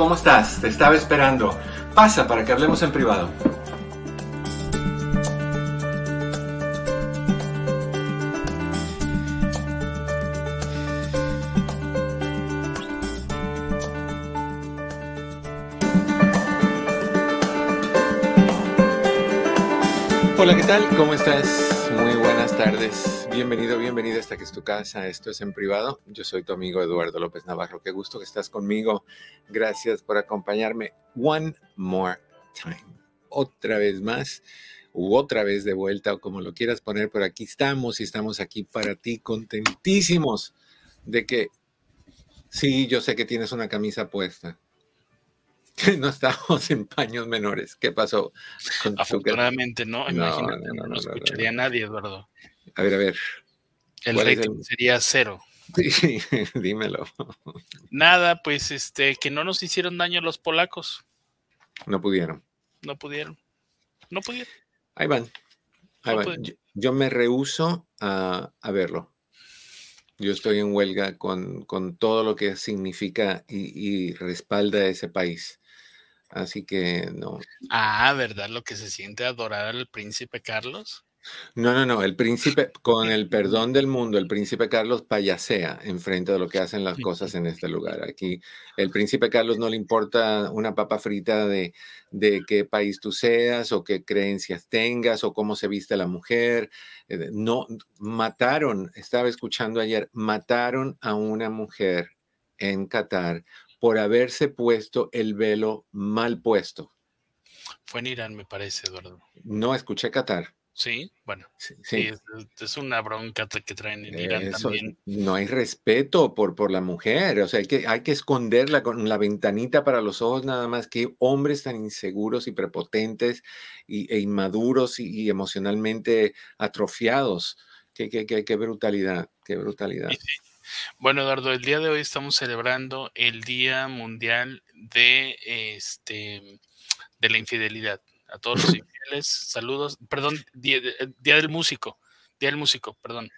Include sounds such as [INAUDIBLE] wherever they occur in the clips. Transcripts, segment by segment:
¿Cómo estás? Te estaba esperando. Pasa para que hablemos en privado. Hola, ¿qué tal? ¿Cómo estás? Muy buenas tardes. Bienvenido, bienvenida esta que es tu casa. Esto es en privado. Yo soy tu amigo Eduardo López Navarro. Qué gusto que estás conmigo. Gracias por acompañarme. One more time. Otra vez más u otra vez de vuelta o como lo quieras poner, pero aquí estamos y estamos aquí para ti, contentísimos de que sí, yo sé que tienes una camisa puesta [LAUGHS] no estamos en paños menores. ¿Qué pasó? Afortunadamente no, imagínate, no, no, escucharía nadie, Eduardo. A ver, a ver. El rating sería cero. Sí, [LAUGHS] dímelo. Nada, pues este, que no nos hicieron daño los polacos. No pudieron. No pudieron. No pudieron. Ahí van. Ahí van. Yo, me rehuso a, verlo. Yo estoy en huelga con, todo lo que significa y, y respalda ese país. Así que no. Ah, ¿verdad? Lo que se siente adorar al príncipe Carlos. No, no, no. El príncipe, con el perdón del mundo, el príncipe Carlos payasea enfrente de lo que hacen las cosas en este lugar. Aquí, el príncipe Carlos no le importa una papa frita de, de qué país tú seas o qué creencias tengas o cómo se viste la mujer. Eh, no, mataron, estaba escuchando ayer, mataron a una mujer en Qatar por haberse puesto el velo mal puesto. Fue en Irán, me parece, Eduardo. No, escuché Qatar. Sí, bueno, sí, es, una bronca que traen en Irán también. No hay respeto por, por la mujer, o sea, hay que, hay que esconderla con la ventanita para los ojos nada más que hombres tan inseguros y prepotentes y, e inmaduros y, emocionalmente atrofiados. Qué, qué, qué, qué, brutalidad, qué brutalidad. Bueno, Eduardo, el día de hoy estamos celebrando el Día Mundial de este de la infidelidad. A todos los infieles, saludos. Perdón, día, del músico. Día del músico, perdón.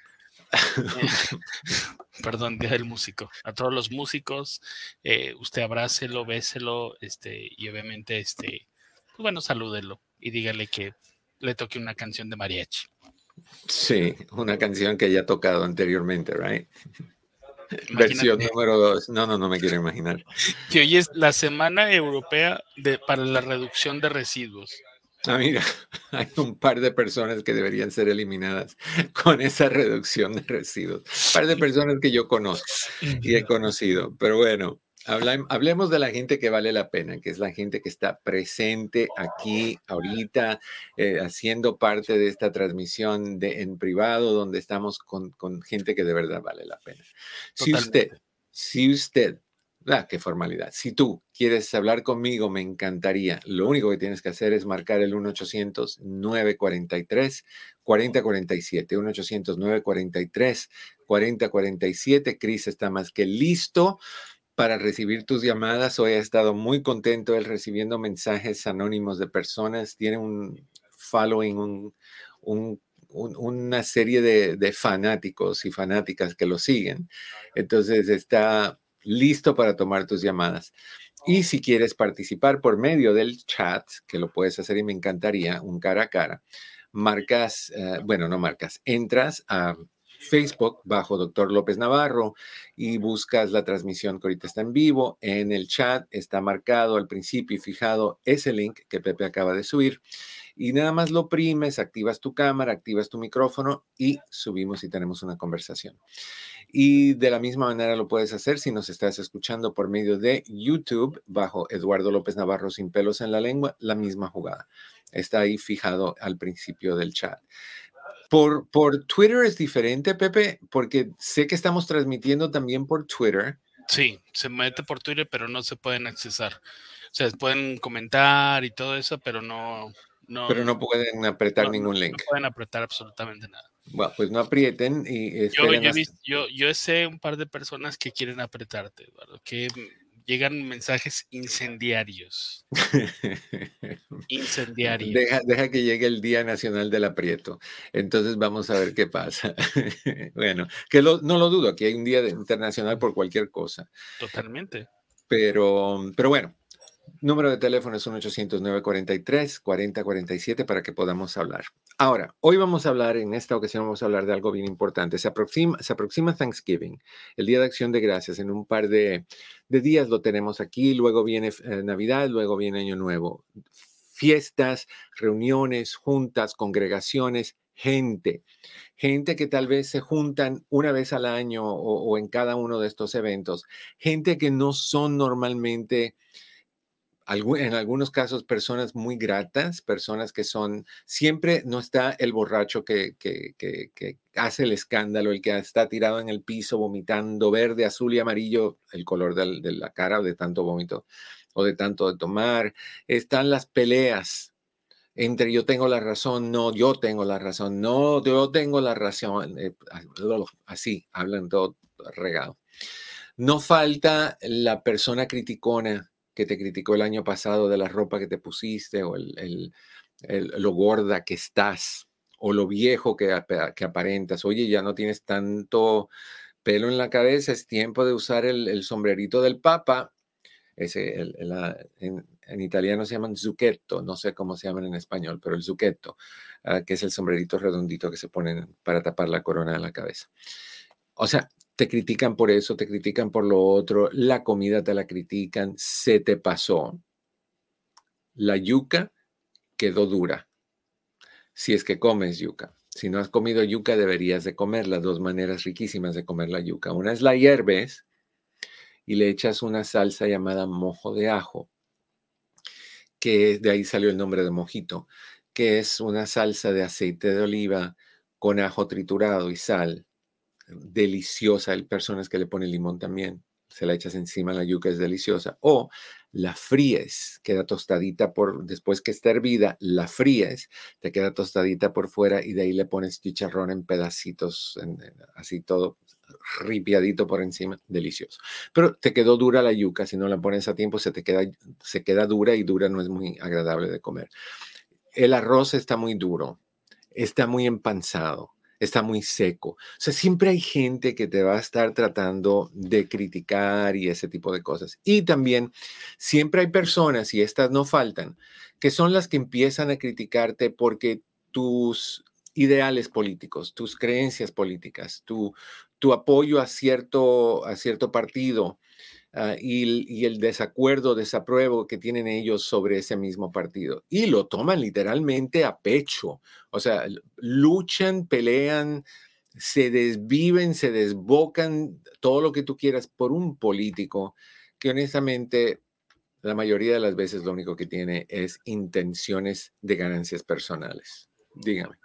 [LAUGHS] perdón, Día del Músico. A todos los músicos, eh, usted abrácelo, béselo, este, y obviamente, este, pues bueno, salúdelo y dígale que le toque una canción de mariachi. Sí, una canción que ya ha tocado anteriormente, right? Versión número dos. No, no, no me quiero imaginar. Que hoy es la Semana Europea de, para la Reducción de Residuos. Ah, mira, [LAUGHS] hay un par de personas que deberían ser eliminadas con esa reducción de residuos. Un par de personas que yo conozco y he conocido. Pero bueno, hablemos de la gente que vale la pena, que es la gente que está presente aquí ahorita, eh, haciendo parte de esta transmisión de, en privado, donde estamos con, gente que de verdad vale la pena. Si usted, si usted, ah, qué formalidad, si tú quieres hablar conmigo, me encantaría. Lo único que tienes que hacer es marcar el 1-800-943. 4047, 1-800-943-4047. Cris está más que listo para recibir tus llamadas. Hoy ha estado muy contento él recibiendo mensajes anónimos de personas. Tiene un following, una serie de, fanáticos y fanáticas que lo siguen. Entonces está listo para tomar tus llamadas. Y si quieres participar por medio del chat, que lo puedes hacer y me encantaría, un cara a cara, marcas, eh, bueno, no marcas, entras a Facebook bajo Doctor López Navarro y buscas la transmisión que ahorita está en vivo. En el chat está marcado al principio y fijado ese link que Pepe acaba de subir. Y nada más lo oprimes, activas tu cámara, activas tu micrófono y subimos y tenemos una conversación. Y de la misma manera lo puedes hacer si nos estás escuchando por medio de YouTube bajo Eduardo López Navarro sin pelos en la lengua, la misma jugada. Está ahí fijado al principio del chat. Por, por Twitter es diferente, Pepe, porque sé que estamos transmitiendo también por Twitter. Sí, se mete por Twitter, pero no se pueden accesar. sea, pueden comentar y todo eso, pero no... no pero no pueden apretar ningún link. No pueden apretar absolutamente nada. Bueno, pues no aprieten y yo, yo, yo, yo, sé un par de personas que quieren apretarte, Eduardo, que llegan mensajes incendiarios. [LAUGHS] incendiarios. Deja, deja, que llegue el Día Nacional del Aprieto. Entonces vamos a ver qué pasa. [LAUGHS] bueno, que no lo dudo, aquí hay un Día Internacional por cualquier cosa. Totalmente. Pero, pero bueno, Número de teléfono es 1-800-943-4047 para que podamos hablar. Ahora, hoy vamos a hablar, en esta ocasión vamos a hablar de algo bien importante. Se aproxima, se aproxima Thanksgiving, el Día de Acción de Gracias. En un par de, días lo tenemos aquí, luego viene eh, Navidad, luego viene Año Nuevo. Fiestas, reuniones, juntas, congregaciones, gente. Gente que tal vez se juntan una vez al año o, o en cada uno de estos eventos. Gente que no son normalmente en algunos casos personas muy gratas, personas que son, siempre no está el borracho que, que, que, hace el escándalo, el que está tirado en el piso vomitando verde, azul y amarillo, el color de, la cara de tanto vómito o de tanto de tomar. Están las peleas entre yo tengo la razón, no, yo tengo la razón, no, yo tengo la razón, eh, así, hablan todo regado. No falta la persona criticona que te criticó el año pasado de la ropa que te pusiste o el, lo gorda que estás o lo viejo que, que, aparentas. Oye, ya no tienes tanto pelo en la cabeza, es tiempo de usar el, sombrerito del Papa. Ese, en, italiano se llaman zucchetto, no sé cómo se llaman en español, pero el zucchetto, ah, que es el sombrerito redondito que se ponen para tapar la corona de la cabeza. O sea, te critican por eso, te critican por lo otro, la comida te la critican, se te pasó. La yuca quedó dura. Si es que comes yuca. Si no has comido yuca, deberías de comer las dos maneras riquísimas de comer la yuca. Una es la hierves y le echas una salsa llamada mojo de ajo, que de ahí salió el nombre de mojito, que es una salsa de aceite de oliva con ajo triturado y sal deliciosa. Hay personas que le ponen limón también. Se la echas encima, la yuca es deliciosa. O la fríes, queda tostadita por, después que está hervida, la fríes, te queda tostadita por fuera y de ahí le pones chicharrón en pedacitos, así todo ripiadito por encima, delicioso. Pero te quedó dura la yuca, si no la pones a tiempo se te queda, se queda dura y dura no es muy agradable de comer. El arroz está muy duro, está muy empanzado está muy seco. O sea, siempre hay gente que te va a estar tratando de criticar y ese tipo de cosas. Y también siempre hay personas, y estas no faltan, que son las que empiezan a criticarte porque tus ideales políticos, tus creencias políticas, tu, tu apoyo a cierto, a cierto partido, Ah, y, el desacuerdo, desapruebo que tienen ellos sobre ese mismo partido. Y lo toman literalmente a pecho. O sea, luchan, pelean, se desviven, se desbocan, todo lo que tú quieras por un político que honestamente la mayoría de las veces lo único que tiene es intenciones de ganancias personales. Dígame.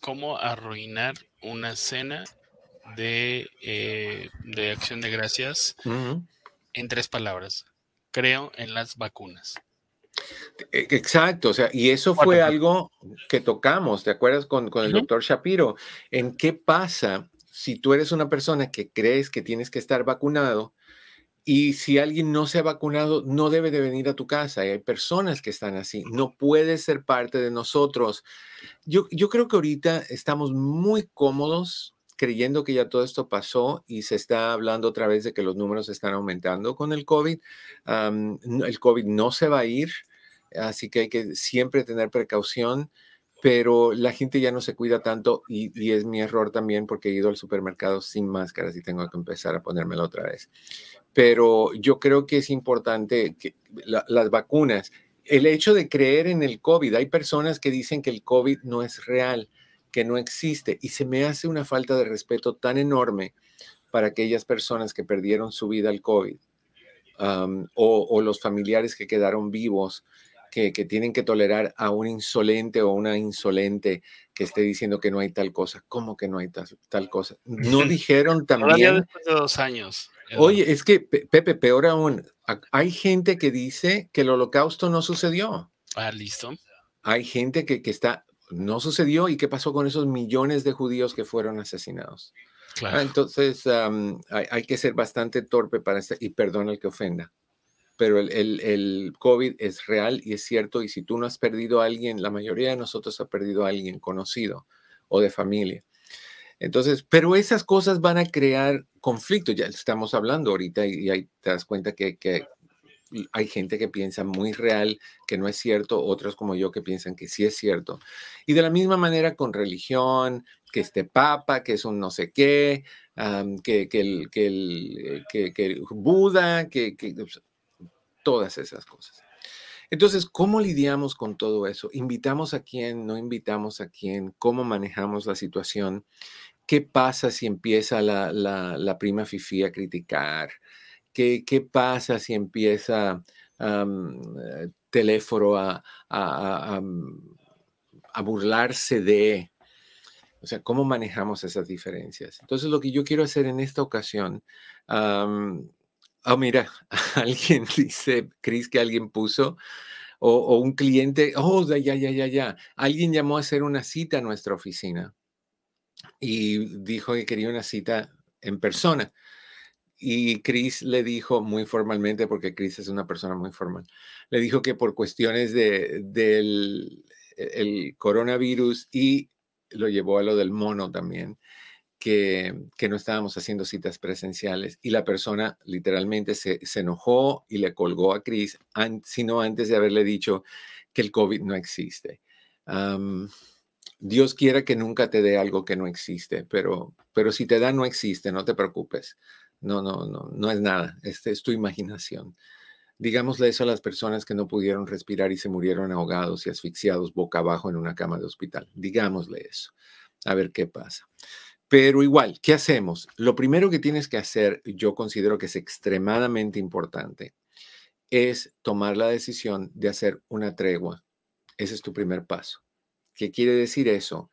¿Cómo arruinar una cena de, eh, de acción de gracias en tres palabras. Creo en las vacunas. E, exacto, o sea, y eso fue algo que tocamos, ¿te acuerdas con, con el doctor Shapiro? En qué pasa si tú eres una persona que crees que tienes que estar vacunado y si alguien no se ha vacunado, no debe de venir a tu casa. Y hay personas que están así. No puede ser parte de nosotros. Yo, yo creo que ahorita estamos muy cómodos creyendo que ya todo esto pasó y se está hablando otra vez de que los números están aumentando con el COVID. el COVID no se va a ir, así que hay que siempre tener precaución, pero la gente ya no se cuida tanto y, es mi error también porque he ido al supermercado sin máscaras y tengo que empezar a ponérmela otra vez. Pero yo creo que es importante que las vacunas, el hecho de creer en el COVID, hay personas que dicen que el COVID no es real que no existe y se me hace una falta de respeto tan enorme para aquellas personas que perdieron su vida al COVID o, los familiares que quedaron vivos, que, tienen que tolerar a un insolente o una insolente que esté diciendo que no hay tal cosa. ¿Cómo que no hay tal, cosa? No [LAUGHS] dijeron también... después de dos años. Oye, es que, Pepe, peor aún, Hay gente que dice que el holocausto no sucedió. Ah, listo. Hay gente que, que está, no sucedió y qué pasó con esos millones de judíos que fueron asesinados. Ah, entonces hay, hay, que ser bastante torpe para este, y perdona el que ofenda. Pero el, el, el, COVID es real y es cierto. Y si tú no has perdido a alguien, la mayoría de nosotros ha perdido a alguien conocido o de familia. Entonces, pero esas cosas van a crear conflicto. Ya estamos hablando ahorita y, y ahí te das cuenta que, que, hay gente que piensa muy real, que no es cierto, otros como yo que piensan que sí es cierto. Y de la misma manera con religión, que este papa, que es un no sé qué, um, que, que, el, que, el, que, que Buda, que, que todas esas cosas. Entonces, ¿cómo lidiamos con todo eso? ¿Invitamos a quién? ¿No invitamos a quién? ¿Cómo manejamos la situación? ¿Qué pasa si empieza la, la, la prima fifí a criticar? ¿Qué, ¿Qué, pasa si empieza um, teléfono a, a, burlarse de? O sea, ¿cómo manejamos esas diferencias? Entonces, lo que yo quiero hacer en esta ocasión, um, oh, mira, [LAUGHS] alguien [LAUGHS] dice, Cris, que alguien puso, o, o, un cliente, oh, ya, ya, ya, ya, alguien llamó a hacer una cita a nuestra oficina y dijo que quería una cita en persona. Y Chris le dijo muy formalmente, porque Chris es una persona muy formal, le dijo que por cuestiones de, del el coronavirus y lo llevó a lo del mono también, que, que, no estábamos haciendo citas presenciales. Y la persona literalmente se, se enojó y le colgó a Chris, an, sino antes de haberle dicho que el COVID no existe. Dios quiera que nunca te dé algo que no existe, pero, pero si te da, no existe, no te preocupes. No, no, no, no es nada. Este es tu imaginación. Digámosle eso a las personas que no pudieron respirar y se murieron ahogados y asfixiados boca abajo en una cama de hospital. Digámosle eso. A ver qué pasa. Pero igual, ¿qué hacemos? Lo primero que tienes que hacer, yo considero que es extremadamente importante, es tomar la decisión de hacer una tregua. Ese es tu primer paso. ¿Qué quiere decir eso?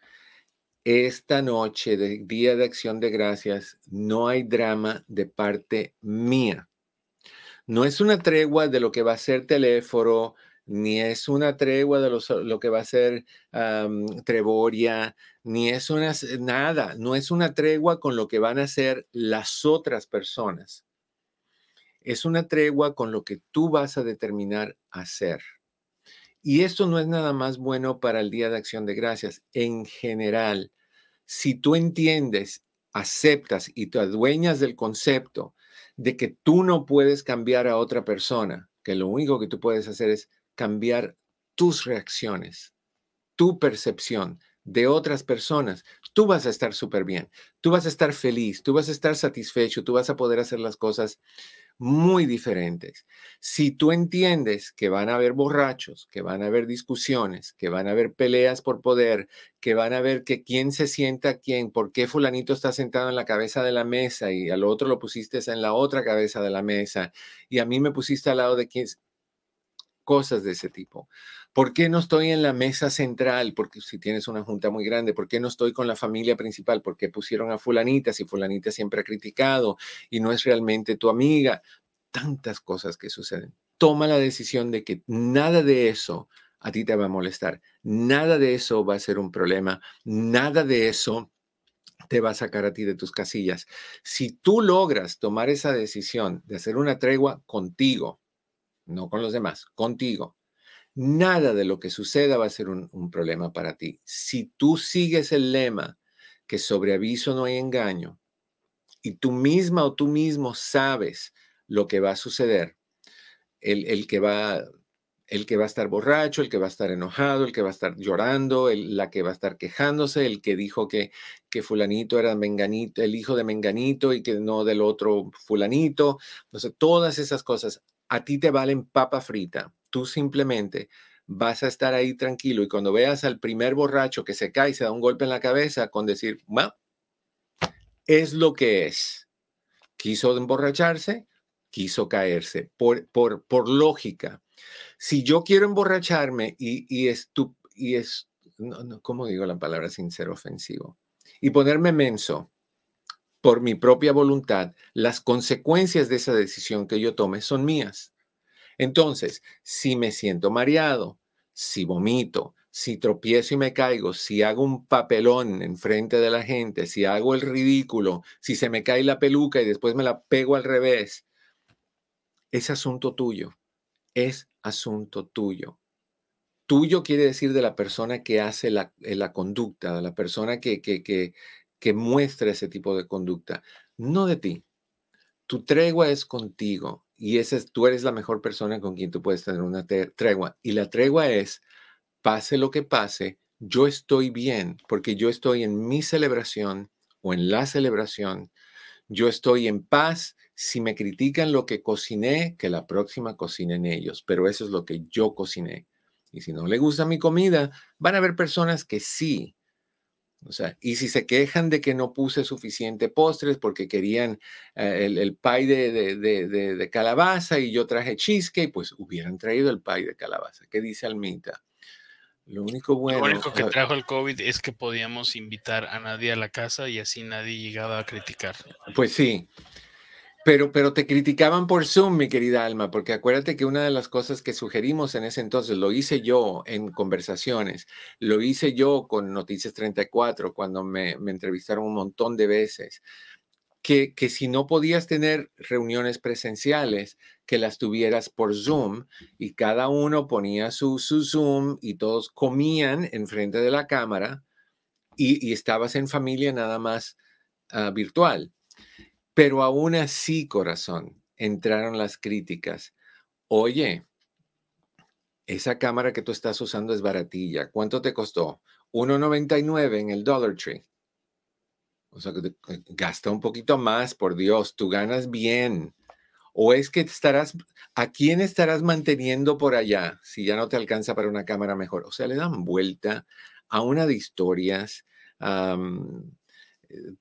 Esta noche de Día de Acción de Gracias no hay drama de parte mía. No es una tregua de lo que va a ser teléfono, ni es una tregua de lo que va a ser um, Trevoria, ni es una, nada, no es una tregua con lo que van a hacer las otras personas. Es una tregua con lo que tú vas a determinar hacer. Y esto no es nada más bueno para el Día de Acción de Gracias. En general, si tú entiendes, aceptas y te adueñas del concepto de que tú no puedes cambiar a otra persona, que lo único que tú puedes hacer es cambiar tus reacciones, tu percepción de otras personas, tú vas a estar súper bien, tú vas a estar feliz, tú vas a estar satisfecho, tú vas a poder hacer las cosas muy diferentes. Si tú entiendes que van a haber borrachos, que van a haber discusiones, que van a haber peleas por poder, que van a ver que quién se sienta quién, por qué fulanito está sentado en la cabeza de la mesa y al otro lo pusiste en la otra cabeza de la mesa y a mí me pusiste al lado de quién, cosas de ese tipo. ¿Por qué no estoy en la mesa central? Porque si tienes una junta muy grande, ¿por qué no estoy con la familia principal? ¿Por qué pusieron a fulanita si fulanita siempre ha criticado y no es realmente tu amiga? Tantas cosas que suceden. Toma la decisión de que nada de eso a ti te va a molestar. Nada de eso va a ser un problema. Nada de eso te va a sacar a ti de tus casillas. Si tú logras tomar esa decisión de hacer una tregua contigo, no con los demás, contigo, nada de lo que suceda va a ser un, problema para ti. Si tú sigues el lema que sobre aviso no hay engaño y tú misma o tú mismo sabes lo que va a suceder, el, el que va el que va a estar borracho, el que va a estar enojado, el que va a estar llorando, el, la que va a estar quejándose, el que dijo que, que fulanito era menganito, el hijo de menganito y que no del otro fulanito. No sé, todas esas cosas a ti te valen papa frita. Tú simplemente vas a estar ahí tranquilo y cuando veas al primer borracho que se cae y se da un golpe en la cabeza con decir, es lo que es. Quiso emborracharse, quiso caerse, por, por, por lógica. Si yo quiero emborracharme y, y es, tu, y es no, ¿cómo digo la palabra sin ser ofensivo? Y ponerme menso, por mi propia voluntad, las consecuencias de esa decisión que yo tome son mías. Entonces, si me siento mareado, si vomito, si tropiezo y me caigo, si hago un papelón en frente de la gente, si hago el ridículo, si se me cae la peluca y después me la pego al revés, es asunto tuyo, es asunto tuyo. Tuyo quiere decir de la persona que hace la, eh, conducta, de la persona que, que, que, que muestra ese tipo de conducta, no de ti. Tu tregua es contigo y ese es, tú eres la mejor persona con quien tú puedes tener una tregua. Y la tregua es pase lo que pase, yo estoy bien porque yo estoy en mi celebración o en la celebración, yo estoy en paz. Si me critican lo que cociné, que la próxima cocinen ellos, pero eso es lo que yo cociné. Y si no le gusta mi comida, van a haber personas que sí. O sea, y si se quejan de que no puse suficiente postres porque querían eh, el, el pie de, de, de, calabaza y yo traje cheesecake, pues hubieran traído el pie de calabaza. ¿Qué dice Almita? Lo único bueno. Lo único que trajo el COVID es que podíamos invitar a nadie a la casa y así nadie llegaba a criticar. Pues sí. Pero, pero te criticaban por Zoom, mi querida Alma, porque acuérdate que una de las cosas que sugerimos en ese entonces, lo hice yo en conversaciones, lo hice yo con Noticias 34 cuando me, entrevistaron un montón de veces que, si no podías tener reuniones presenciales, que las tuvieras por Zoom y cada uno ponía su, su Zoom y todos comían enfrente de la cámara y, estabas en familia nada más ah, virtual. Pero aún así, corazón, entraron las críticas. Oye, esa cámara que tú estás usando es baratilla. ¿Cuánto te costó? 1.99 en el Dollar Tree. O sea, que gasta un poquito más, por Dios, tú ganas bien. O es que estarás, ¿a quién estarás manteniendo por allá si ya no te alcanza para una cámara mejor? O sea, le dan vuelta a una de historias eh,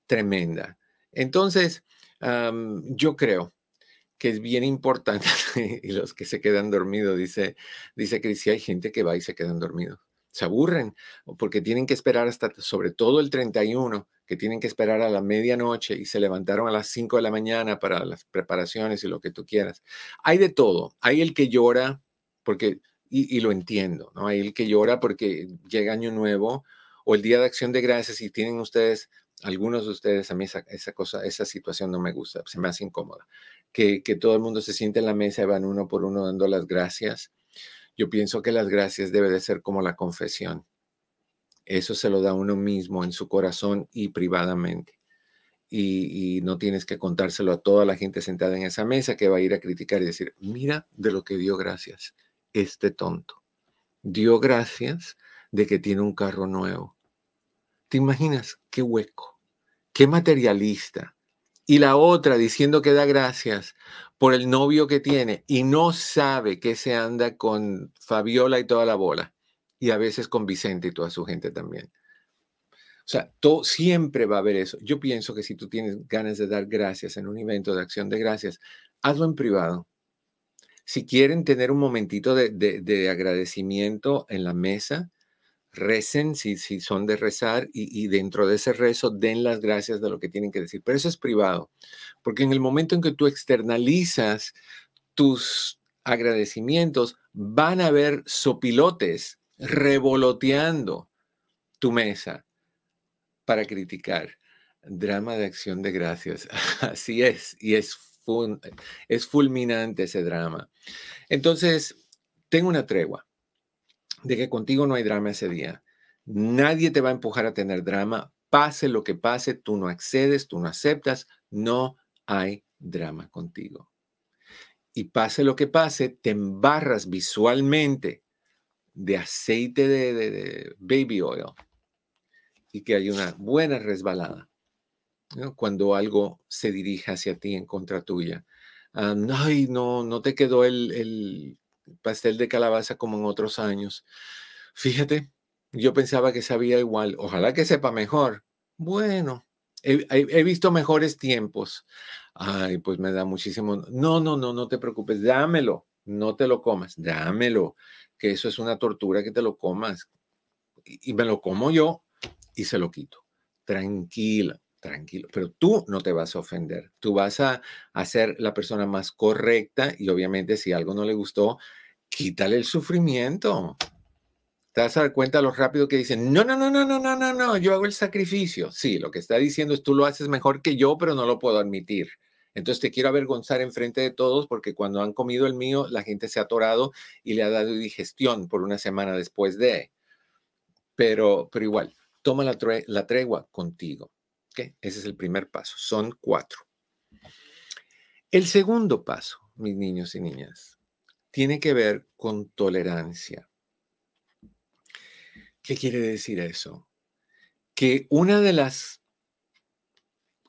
tremenda. Entonces, yo creo que es bien importante, [LAUGHS] y los que se quedan dormidos, dice, dice que si hay gente que va y se quedan dormidos se aburren porque tienen que esperar hasta, sobre todo el 31, que tienen que esperar a la medianoche y se levantaron a las 5 de la mañana para las preparaciones y lo que tú quieras. Hay de todo. Hay el que llora porque, y, lo entiendo, ¿no? Hay el que llora porque llega Año Nuevo o el Día de Acción de Gracias y tienen ustedes, algunos de ustedes, a mí esa, cosa, esa situación no me gusta, se me hace incómoda. Que, que todo el mundo se siente en la mesa y van uno por uno dando las gracias yo pienso que las gracias debe de ser como la confesión. Eso se lo da uno mismo en su corazón y privadamente. Y, no tienes que contárselo a toda la gente sentada en esa mesa que va a ir a criticar y decir, mira de lo que dio gracias este tonto. Dio gracias de que tiene un carro nuevo. ¿Te imaginas qué hueco? Qué materialista. Y la otra diciendo que da gracias por el novio que tiene y no sabe que se anda con Fabiola y toda la bola, y a veces con Vicente y toda su gente también. O sea, siempre va a haber eso. Yo pienso que si tú tienes ganas de dar gracias en un evento de acción de gracias, hazlo en privado. Si quieren tener un momentito de, de agradecimiento en la mesa, recen si, si son de rezar y, dentro de ese rezo den las gracias de lo que tienen que decir. Pero eso es privado, porque en el momento en que tú externalizas tus agradecimientos, van a haber sopilotes revoloteando tu mesa para criticar. Drama de acción de gracias. [LAUGHS] Así es, y es, es fulminante ese drama. Entonces, tengo una tregua de que contigo no hay drama ese día. Nadie te va a empujar a tener drama. Pase lo que pase, tú no accedes, tú no aceptas, no hay drama contigo. Y pase lo que pase, te embarras visualmente de aceite de, baby oil y que hay una buena resbalada cuando algo se dirige hacia ti en contra tuya. ay, no, no te quedó el, pastel de calabaza como en otros años. Fíjate, yo pensaba que sabía igual. Ojalá que sepa mejor. Bueno, he, visto mejores tiempos. Ay, pues me da muchísimo. No, no, no, no te preocupes. Dámelo. No te lo comas. Dámelo. Que eso es una tortura que te lo comas. Y, me lo como yo y se lo quito. Tranquila. Tranquilo, pero tú no te vas a ofender, tú vas a, a ser la persona más correcta y obviamente si algo no le gustó, quítale el sufrimiento. Te vas a dar cuenta lo rápido que dicen, no, no, no, no, no, no, no, no, yo hago el sacrificio. Sí, lo que está diciendo es tú lo haces mejor que yo, pero no lo puedo admitir. Entonces te quiero avergonzar en frente de todos porque cuando han comido el mío, la gente se ha atorado y le ha dado digestión por una semana después de. Pero, pero igual, toma la, la tregua contigo. Ese es el primer paso. Son cuatro. El segundo paso, mis niños y niñas, tiene que ver con tolerancia. ¿Qué quiere decir eso? Que una de las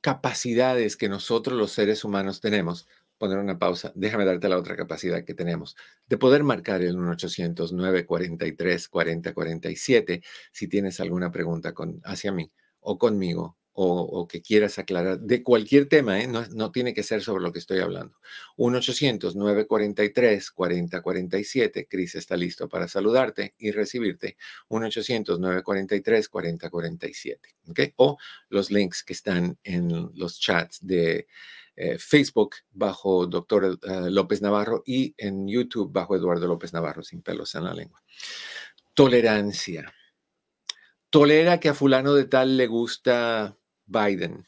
capacidades que nosotros los seres humanos tenemos, poner una pausa, déjame darte la otra capacidad que tenemos, de poder marcar el 1-800-943-4047 si tienes alguna pregunta con, hacia mí o conmigo o, que quieras aclarar de cualquier tema, ¿eh? no, tiene que ser sobre lo que estoy hablando. 1-800-943-4047. Cris está listo para saludarte y recibirte. 1-800-943-4047. ¿okay? O los links que están en los chats de eh, Facebook bajo Doctor eh, López Navarro y en YouTube bajo Eduardo López Navarro sin pelos en la lengua. Tolerancia. Tolera que a fulano de tal le gusta Biden.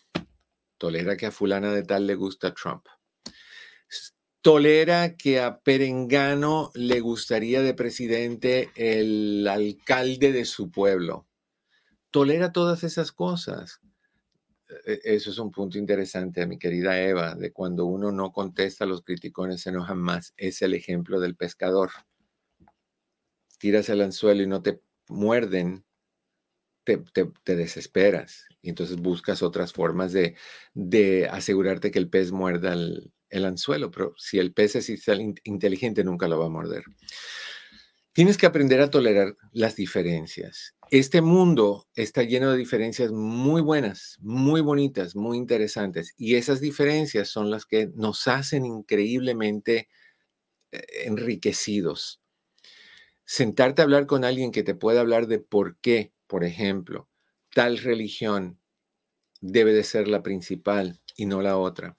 Tolera que a fulana de tal le gusta Trump. Tolera que a Perengano le gustaría de presidente el alcalde de su pueblo. Tolera todas esas cosas. E, eso es un punto interesante, mi querida Eva, de cuando uno no contesta, los criticones se enojan más. Es el ejemplo del pescador. Tiras el anzuelo y no te muerden, te, desesperas y entonces buscas otras formas de, asegurarte que el pez muerda el, anzuelo, pero si el pez es inteligente nunca lo va a morder. Tienes que aprender a tolerar las diferencias. Este mundo está lleno de diferencias muy buenas, muy bonitas, muy interesantes y esas diferencias son las que nos hacen increíblemente eh, enriquecidos. Sentarte a hablar con alguien que te pueda hablar de por qué por ejemplo, tal religión debe de ser la principal y no la otra.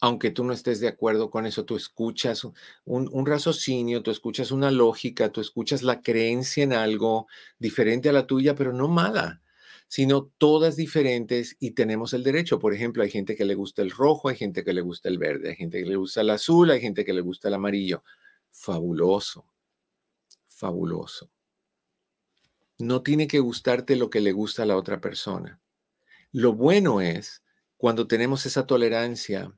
Aunque tú no estés de acuerdo con eso, tú escuchas un, raciocinio, tú escuchas una lógica, tú escuchas la creencia en algo diferente a la tuya, pero no mala, sino todas diferentes y tenemos el derecho. Por ejemplo, hay gente que le gusta el rojo, hay gente que le gusta el verde, hay gente que le gusta el azul, hay gente que le gusta el amarillo. Fabuloso, fabuloso no tiene que gustarte lo que le gusta a la otra persona. Lo bueno es cuando tenemos esa tolerancia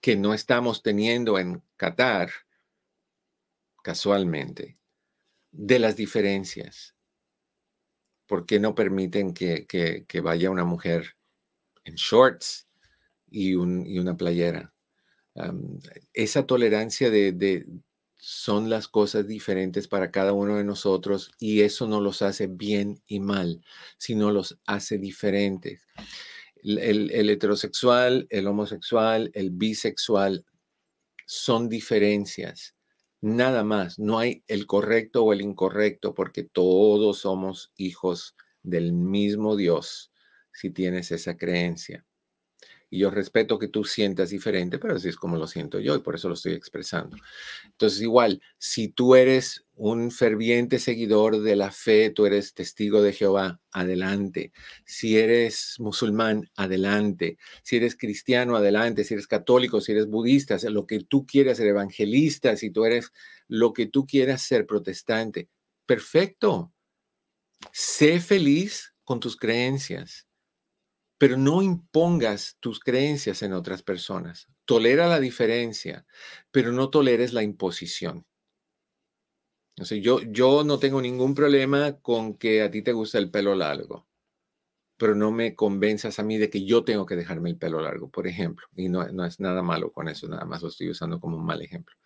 que no estamos teniendo en Qatar, casualmente, de las diferencias. ¿Por qué no permiten que, vaya una mujer en shorts y, una playera? esa tolerancia de, son las cosas diferentes para cada uno de nosotros y eso no los hace bien y mal, sino los hace diferentes. El, heterosexual, el homosexual, el bisexual son diferencias, nada más. No hay el correcto o el incorrecto porque todos somos hijos del mismo Dios si tienes esa creencia. Y yo respeto que tú sientas diferente, pero así es como lo siento yo y por eso lo estoy expresando. Entonces, igual, si tú eres un ferviente seguidor de la fe, tú eres testigo de Jehová, adelante. Si eres musulmán, adelante. Si eres cristiano, adelante. Si eres católico, si eres budista, lo que tú quieras ser evangelista, si tú eres lo que tú quieras ser protestante, perfecto. Sé feliz con tus creencias pero no impongas tus creencias en otras personas. Tolera la diferencia, pero no toleres la imposición. O yo, yo no tengo ningún problema con que a ti te guste el pelo largo, pero no me convenzas a mí de que yo tengo que dejarme el pelo largo, por ejemplo. Y no, es nada malo con eso, nada más lo estoy usando como un mal ejemplo.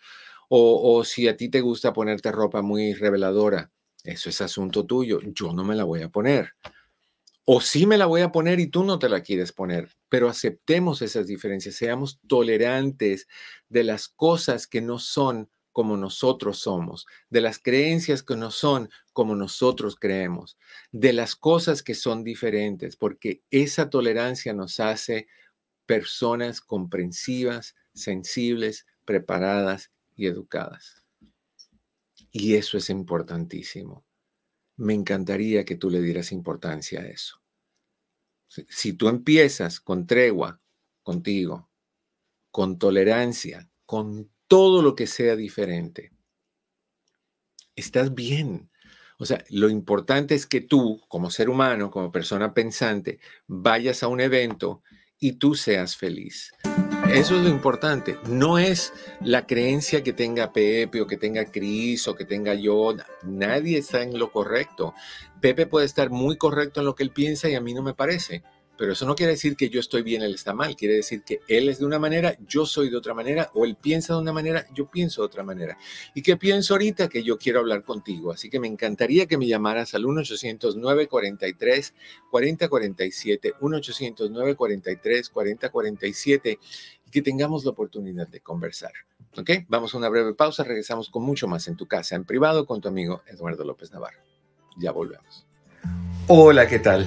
O si a ti te gusta ponerte ropa muy reveladora, eso es asunto tuyo, yo no me la voy a poner o sí me la voy a poner y tú no te la quieres poner, pero aceptemos esas diferencias, seamos tolerantes de las cosas que no son como nosotros somos, de las creencias que no son como nosotros creemos, de las cosas que son diferentes, porque esa tolerancia nos hace personas comprensivas, sensibles, preparadas y educadas. Y eso es importantísimo. Me encantaría que tú le dieras importancia a eso. Si tú empiezas con tregua contigo, con tolerancia, con todo lo que sea diferente, estás bien. O sea, lo importante es que tú, como ser humano, como persona pensante, vayas a un evento y tú seas feliz. Eso es lo importante. No es la creencia que tenga Pepe o que tenga Cris o que tenga yo. Nadie está en lo correcto. Pepe puede estar muy correcto en lo que él piensa y a mí no me parece. Pero eso no quiere decir que yo estoy bien, él está mal. Quiere decir que él es de una manera, yo soy de otra manera, o él piensa de una manera, yo pienso de otra manera. ¿Y qué pienso ahorita? Que yo quiero hablar contigo. Así que me encantaría que me llamaras al 1-800-943-4047, 1-800-943-4047 y que tengamos la oportunidad de conversar. ¿Ok? Vamos a una breve pausa, regresamos con mucho más en tu casa, en privado, con tu amigo Eduardo López Navarro. Ya volvemos. Hola, ¿qué tal?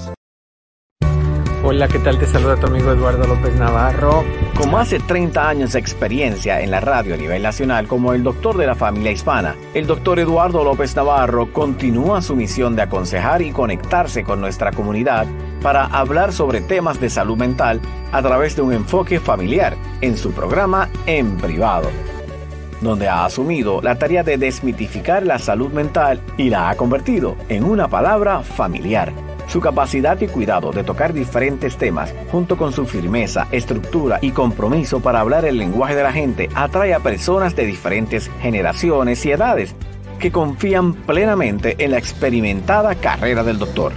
Hola, ¿qué tal? Te saluda tu amigo Eduardo López Navarro. Como hace 30 años de experiencia en la radio a nivel nacional como el doctor de la familia hispana, el doctor Eduardo López Navarro continúa su misión de aconsejar y conectarse con nuestra comunidad para hablar sobre temas de salud mental a través de un enfoque familiar en su programa En Privado donde ha asumido la tarea de desmitificar la salud mental y la ha convertido en una palabra familiar su capacidad y cuidado de tocar diferentes temas, junto con su firmeza, estructura y compromiso para hablar el lenguaje de la gente, atrae a personas de diferentes generaciones y edades que confían plenamente en la experimentada carrera del doctor.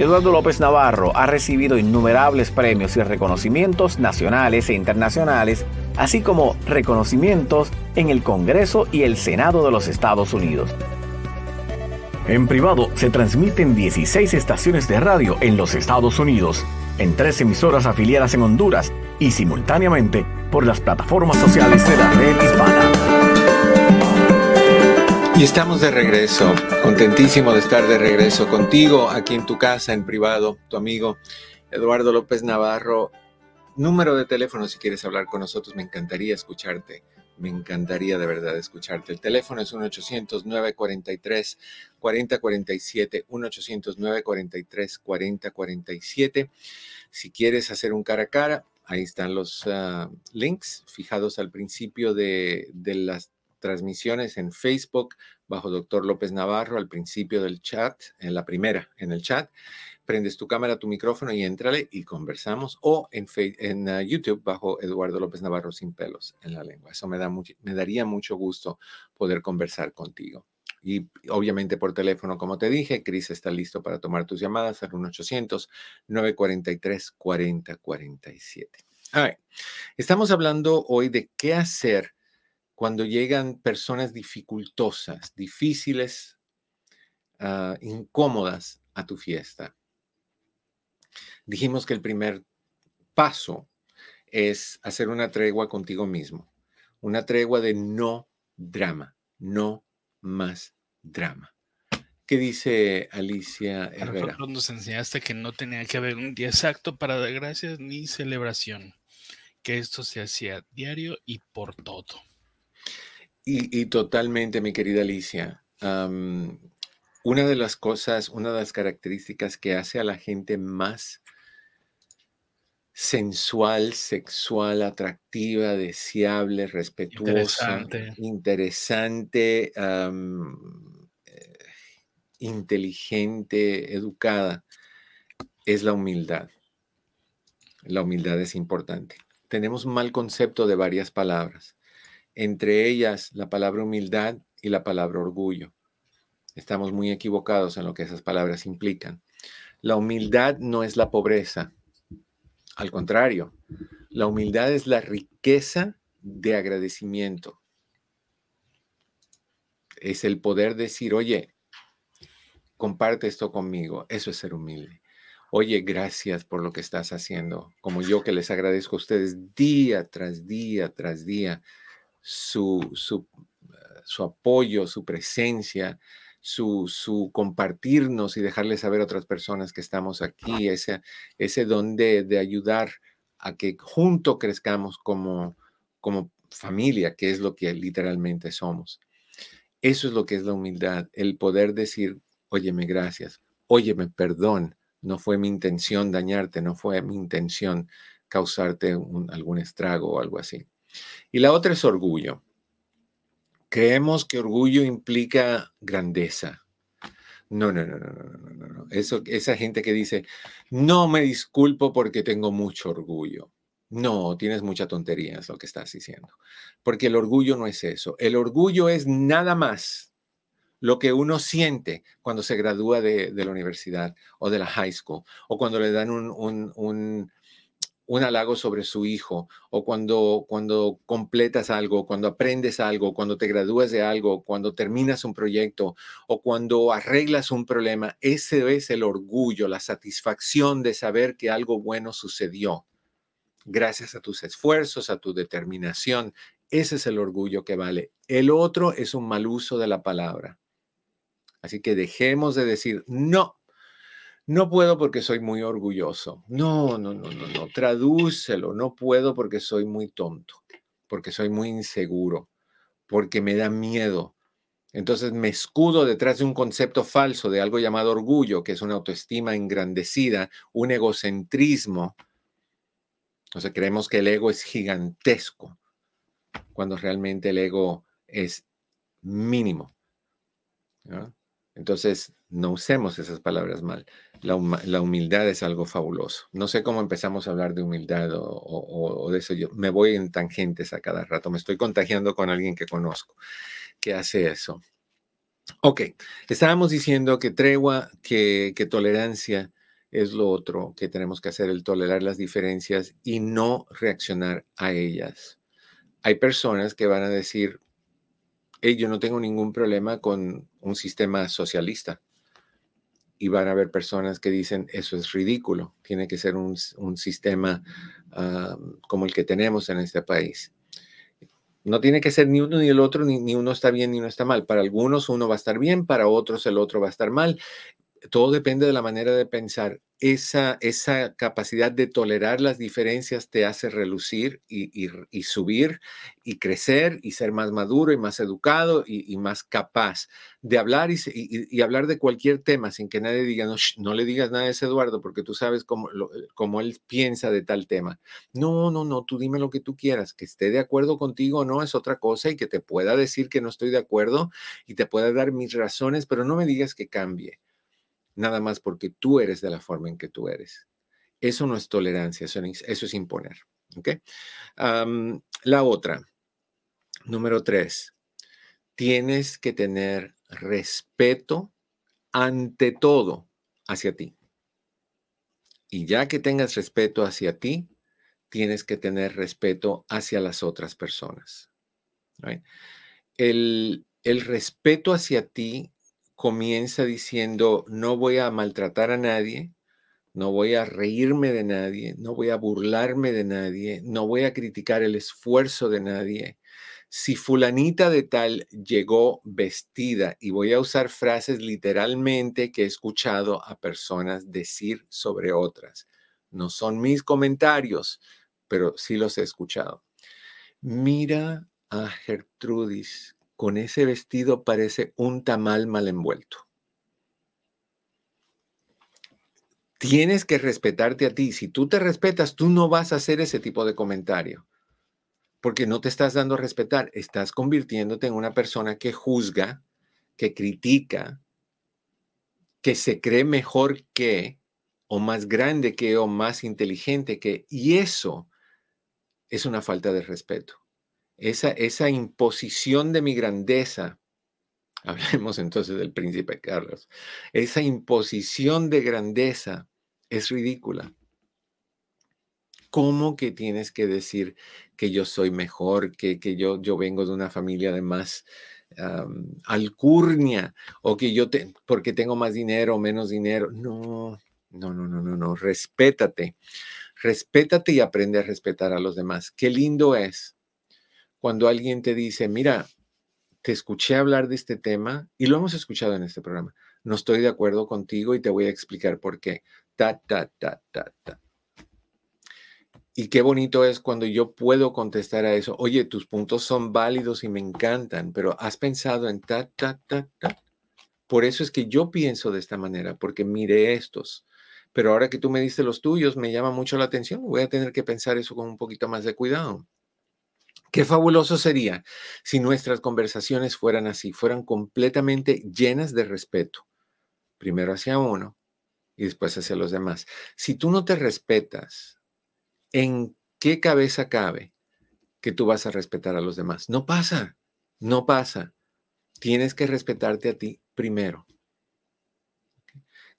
Eduardo López Navarro ha recibido innumerables premios y reconocimientos nacionales e internacionales, así como reconocimientos en el Congreso y el Senado de los Estados Unidos. En privado se transmiten 16 estaciones de radio en los Estados Unidos, en tres emisoras afiliadas en Honduras y simultáneamente por las plataformas sociales de la red hispana. Y estamos de regreso, contentísimo de estar de regreso contigo aquí en tu casa, en privado, tu amigo Eduardo López Navarro. Número de teléfono si quieres hablar con nosotros, me encantaría escucharte. Me encantaría de verdad escucharte. El teléfono es 1-800-943-4047, 1-800-943-4047. Si quieres hacer un cara a cara, ahí están los ah, links fijados al principio de, de las transmisiones en Facebook bajo Doctor López Navarro, al principio del chat, en la primera, en el chat prendes tu cámara, tu micrófono y entrale y conversamos. O en, en uh, YouTube bajo Eduardo López Navarro sin pelos en la lengua. Eso me, da me daría mucho gusto poder conversar contigo. Y obviamente por teléfono, como te dije, Cris está listo para tomar tus llamadas al 1-800-943-4047. Estamos hablando hoy de qué hacer cuando llegan personas dificultosas, difíciles, uh, incómodas a tu fiesta. Dijimos que el primer paso es hacer una tregua contigo mismo, una tregua de no drama, no más drama. ¿Qué dice Alicia Herrera? nos enseñaste que no tenía que haber un día exacto para dar gracias ni celebración, que esto se hacía diario y por todo. Y, totalmente, mi querida Alicia. una de las cosas, una de las características que hace a la gente más sensual, sexual, atractiva, deseable, respetuosa, interesante, eh, inteligente, educada, es la humildad. La humildad es importante. Tenemos un mal concepto de varias palabras, entre ellas la palabra humildad y la palabra orgullo. Estamos muy equivocados en lo que esas palabras implican. La humildad no es la pobreza, al contrario, la humildad es la riqueza de agradecimiento. Es el poder decir, oye, comparte esto conmigo. Eso es ser humilde. Oye, gracias por lo que estás haciendo. Como yo que les agradezco a ustedes día tras día tras día su, su, su apoyo, su presencia, su, compartirnos y dejarles saber a otras personas que estamos aquí, ese, ese don de, ayudar a que juntos crezcamos como, como familia, que es lo que literalmente somos. Eso es lo que es la humildad, el poder decir, óyeme, gracias, óyeme, perdón, no fue mi intención dañarte, no fue mi intención causarte algún estrago o algo así. Y la otra es orgullo. Creemos que orgullo implica grandeza. No, no, no, no, no, no, no. Eso, esa gente que dice, no me disculpo porque tengo mucho orgullo. No, tienes mucha tontería, es lo que estás diciendo. Porque el orgullo no es eso. El orgullo es nada más lo que uno siente cuando se gradúa de, la universidad o de la high school, o cuando le dan un, halago sobre su hijo, o cuando, cuando completas algo, cuando aprendes algo, cuando te gradúas de algo, cuando terminas un proyecto, o cuando arreglas un problema. Ese es el orgullo, la satisfacción de saber que algo bueno sucedió gracias a tus esfuerzos, a tu determinación. Ese es el orgullo que vale. El otro es un mal uso de la palabra. Así que dejemos de decir, no, no puedo porque soy muy orgulloso. No, no, no, no, no, tradúcelo. No puedo porque soy muy tonto, porque soy muy inseguro, porque me da miedo. Entonces me escudo detrás de un concepto falso de algo llamado orgullo, que es una autoestima engrandecida, un egocentrismo. Entonces creemos que el ego es gigantesco, cuando realmente el ego es mínimo. Entonces, no usemos esas palabras mal. La, humildad es algo fabuloso. No sé cómo empezamos a hablar de humildad o, de eso. Yo me voy en tangentes a cada rato. Me estoy contagiando con alguien que conozco que hace eso. Ok, estábamos diciendo que tregua, que, que tolerancia es lo otro que tenemos que hacer, el tolerar las diferencias y no reaccionar a ellas. Hay personas que van a decir, yo no tengo ningún problema con un sistema socialista. Y van a haber personas que dicen, eso es ridículo, tiene que ser un, sistema ah, como el que tenemos en este país. No tiene que ser ni uno ni el otro, ni, ni, uno está bien ni uno está mal. Para algunos uno va a estar bien, para otros el otro va a estar mal todo depende de la manera de pensar. Esa, esa capacidad de tolerar las diferencias te hace relucir y, subir y crecer y ser más maduro y más educado y, más capaz de hablar y, hablar de cualquier tema sin que nadie diga, no, no le digas nada a ese Eduardo porque tú sabes cómo, cómo él piensa de tal tema. No, no, no, tú dime lo que tú quieras, que esté de acuerdo contigo o no es otra cosa y que te pueda decir que no estoy de acuerdo y te pueda dar mis razones, pero no me digas que cambie nada más porque tú eres de la forma en que tú eres. Eso no es tolerancia, eso, es imponer. la otra, número tres, tienes que tener respeto ante todo hacia ti. Y ya que tengas respeto hacia ti, tienes que tener respeto hacia las otras personas. El, el respeto hacia ti comienza diciendo, no voy a maltratar a nadie, no voy a reírme de nadie, no voy a burlarme de nadie, no voy a criticar el esfuerzo de nadie. Si fulanita de tal llegó vestida, y voy a usar frases literalmente que he escuchado a personas decir sobre otras, no son mis comentarios, pero sí los he escuchado. Mira a Gertrudis con ese vestido parece un tamal mal envuelto. Tienes que respetarte a ti. Si tú te respetas, tú no vas a hacer ese tipo de comentario. Porque no te estás dando a respetar. Estás convirtiéndote en una persona que juzga, que critica, que se cree mejor que, o más grande que, o más inteligente que. Y eso es una falta de respeto. Esa, esa imposición de mi grandeza, [LAUGHS] hablemos entonces del príncipe Carlos, esa imposición de grandeza es ridícula. ¿Cómo que tienes que decir que yo soy mejor, que, que yo, yo vengo de una familia de más alcurnia o que yo, te, porque tengo más dinero o menos dinero? No, no, no, no, no, no. Respétate. Respétate y aprende a respetar a los demás. Qué lindo es cuando alguien te dice, mira, te escuché hablar de este tema y lo hemos escuchado en este programa. No estoy de acuerdo contigo y te voy a explicar por qué. Ta, ta, ta, ta, ta. Y qué bonito es cuando yo puedo contestar a eso. Oye, tus puntos son válidos y me encantan, pero has pensado en ta, ta, ta, ta. Por eso es que yo pienso de esta manera, porque mire estos. Pero ahora que tú me diste los tuyos, me llama mucho la atención. Voy a tener que pensar eso con un poquito más de cuidado. Qué fabuloso sería si nuestras conversaciones fueran así, fueran completamente llenas de respeto, primero hacia uno y después hacia los demás. Si tú no te respetas, ¿en qué cabeza cabe que tú vas a respetar a los demás? No pasa, no pasa. Tienes que respetarte a ti primero.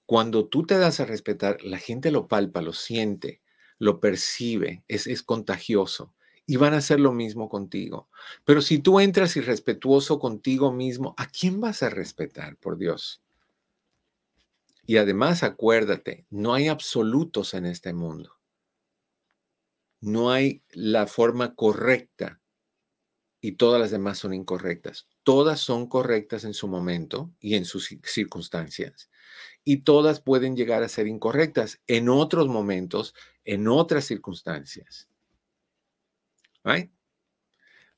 Cuando tú te das a respetar, la gente lo palpa, lo siente, lo percibe, es, es contagioso y van a hacer lo mismo contigo. Pero si tú entras irrespetuoso contigo mismo, ¿a quién vas a respetar, por Dios? Y además acuérdate, no hay absolutos en este mundo. No hay la forma correcta y todas las demás son incorrectas. Todas son correctas en su momento y en sus circunstancias. Y todas pueden llegar a ser incorrectas en otros momentos, en otras circunstancias.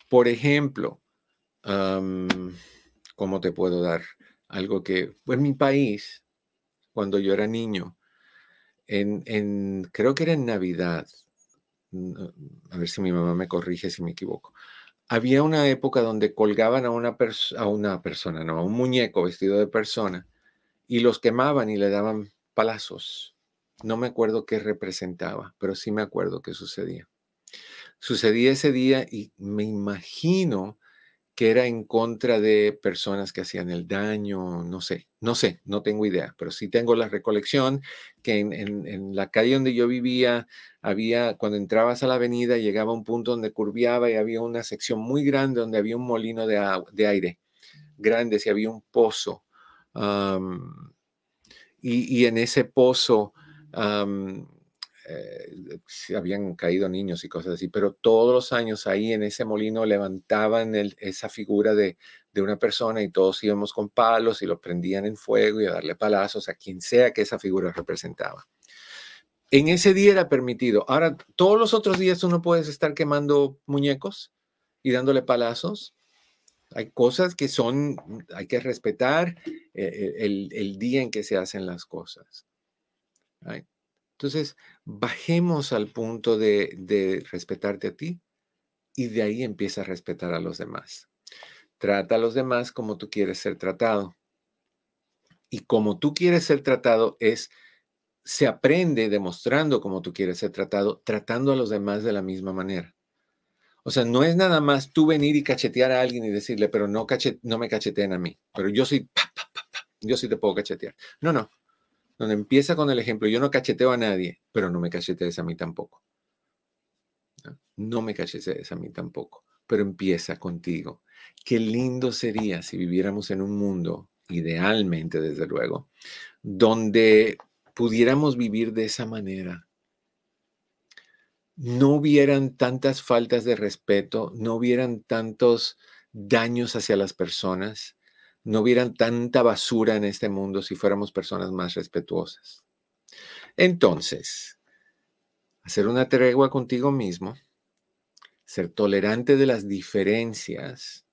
Por ejemplo, ¿cómo te puedo dar? Algo que en mi país, cuando yo era niño, en, creo que era en Navidad, a ver si mi mamá me corrige si me equivoco, había una época donde colgaban a una, a una persona, no, a un muñeco vestido de persona, y los quemaban y le daban palazos. No me acuerdo qué representaba, pero sí me acuerdo qué sucedía sucedía ese día y me imagino que era en contra de personas que hacían el daño, no sé, no sé, no tengo idea, pero sí tengo la recolección que en, la calle donde yo vivía había, cuando entrabas a la avenida, llegaba un punto donde curviaba y había una sección muy grande donde había un molino de, de aire grande, si había un pozo. y, en ese pozo eh, habían caído niños y cosas así, pero todos los años ahí en ese molino levantaban esa figura de, una persona y todos íbamos con palos y lo prendían en fuego y a darle palazos a quien sea que esa figura representaba. En ese día era permitido. Ahora, todos los otros días tú no puedes estar quemando muñecos y dándole palazos. Hay cosas que son, hay que respetar eh, el, día en que se hacen las cosas. Entonces, bajemos al punto de, respetarte a ti y de ahí empieza a respetar a los demás. Trata a los demás como tú quieres ser tratado. Y como tú quieres ser tratado es, se aprende demostrando cómo tú quieres ser tratado, tratando a los demás de la misma manera. O sea, no es nada más tú venir y cachetear a alguien y decirle, pero no, no me cacheteen a mí, pero yo sí, yo sí te puedo cachetear. No, no, donde empieza con el ejemplo, yo no cacheteo a nadie, pero no me cachetees a mí tampoco. No, me cachetees a mí tampoco, pero empieza contigo. Qué lindo sería si viviéramos en un mundo, idealmente desde luego, donde pudiéramos vivir de esa manera. No hubieran tantas faltas de respeto, no hubieran tantos daños hacia las personas, no hubieran tanta basura en este mundo si fuéramos personas más respetuosas. Entonces, hacer una tregua contigo mismo, ser tolerante de las diferencias,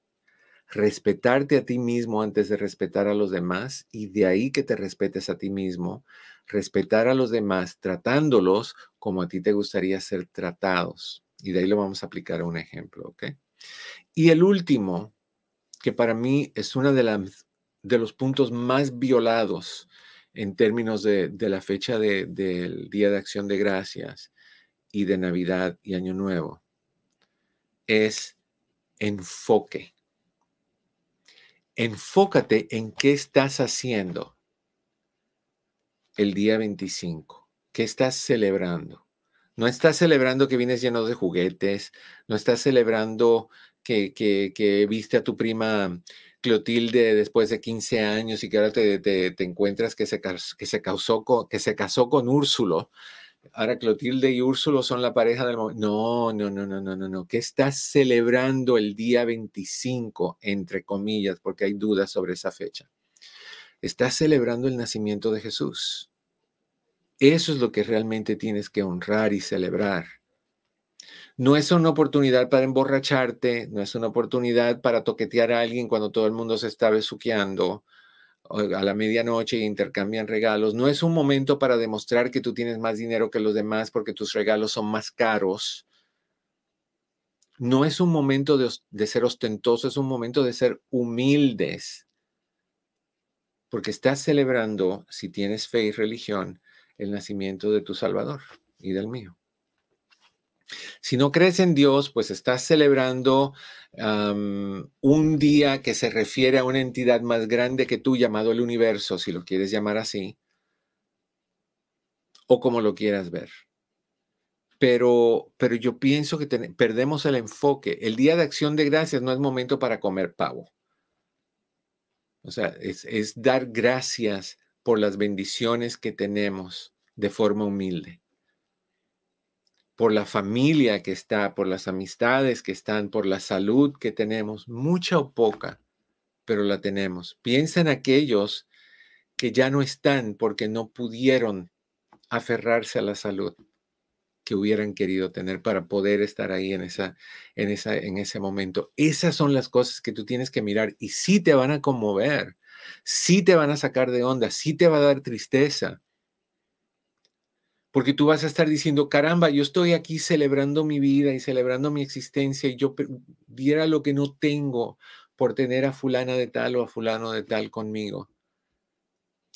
respetarte a ti mismo antes de respetar a los demás y de ahí que te respetes a ti mismo, respetar a los demás tratándolos como a ti te gustaría ser tratados. Y de ahí lo vamos a aplicar a un ejemplo, ¿ok? Y el último, que para mí es uno de, los puntos más violados en términos de, la fecha del Día de Acción de Gracias y de Navidad y Año Nuevo, es enfoque enfócate en qué estás haciendo el día 25, qué estás celebrando. No estás celebrando que vienes lleno de juguetes, no estás celebrando que, viste a tu prima Clotilde después de 15 años y que ahora te, encuentras que se, que, se causó que se casó con Úrsulo ahora Clotilde y Úrsulo son la pareja del momento. No, no, no, no, no, no, no. ¿Qué estás celebrando el día 25, entre comillas, porque hay dudas sobre esa fecha? Estás celebrando el nacimiento de Jesús. Eso es lo que realmente tienes que honrar y celebrar. No es una oportunidad para emborracharte, no es una oportunidad para toquetear a alguien cuando todo el mundo se está besuqueando a la medianoche e intercambian regalos. No es un momento para demostrar que tú tienes más dinero que los demás porque tus regalos son más caros. No es un momento de, de ser ostentoso, es un momento de ser humildes. Porque estás celebrando, si tienes fe y religión, el nacimiento de tu Salvador y del mío. Si no crees en Dios, pues estás celebrando un día que se refiere a una entidad más grande que tú llamado el universo, si lo quieres llamar así, o como lo quieras ver. Pero, pero yo pienso que perdemos el enfoque. El día de acción de gracias no es momento para comer pavo. O sea, es, es dar gracias por las bendiciones que tenemos de forma humilde por la familia que está, por las amistades que están, por la salud que tenemos, mucha o poca, pero la tenemos. Piensa en aquellos que ya no están porque no pudieron aferrarse a la salud que hubieran querido tener para poder estar ahí en, esa, en, esa, en ese momento. Esas son las cosas que tú tienes que mirar y sí te van a conmover, sí te van a sacar de onda, sí te va a dar tristeza, porque tú vas a estar diciendo, caramba, yo estoy aquí celebrando mi vida y celebrando mi existencia y yo diera lo que no tengo por tener a fulana de tal o a fulano de tal conmigo.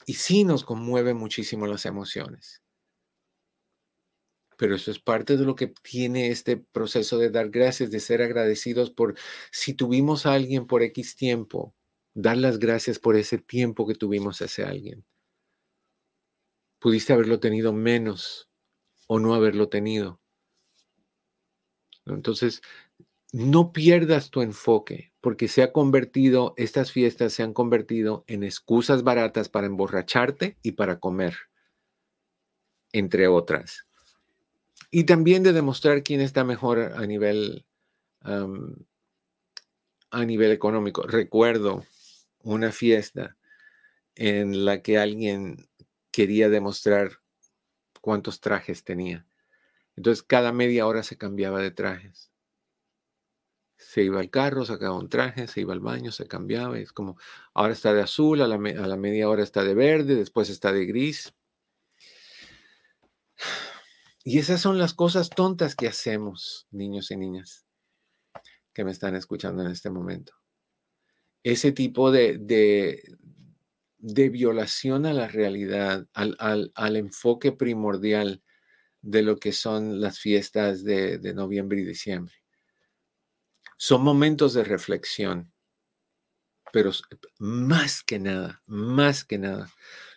Y sí nos conmueven muchísimo las emociones. Pero eso es parte de lo que tiene este proceso de dar gracias, de ser agradecidos por si tuvimos a alguien por X tiempo, dar las gracias por ese tiempo que tuvimos a ese alguien. Pudiste haberlo tenido menos o no haberlo tenido. Entonces, no pierdas tu enfoque, porque se ha convertido, estas fiestas se han convertido en excusas baratas para emborracharte y para comer, entre otras. Y también de demostrar quién está mejor a nivel, a nivel económico. Recuerdo una fiesta en la que alguien quería demostrar cuántos trajes tenía. Entonces cada media hora se cambiaba de trajes. Se iba al carro, sacaba un traje, se iba al baño, se cambiaba. Es como, ahora está de azul, a la, media hora está de verde, después está de gris. [SIGHS] Y esas son las cosas tontas que hacemos, niños y niñas, que me están escuchando en este momento. Ese tipo de violación a la realidad, al, enfoque primordial de lo que son las fiestas de, de noviembre y diciembre. Son momentos de reflexión, pero más que nada, más que nada,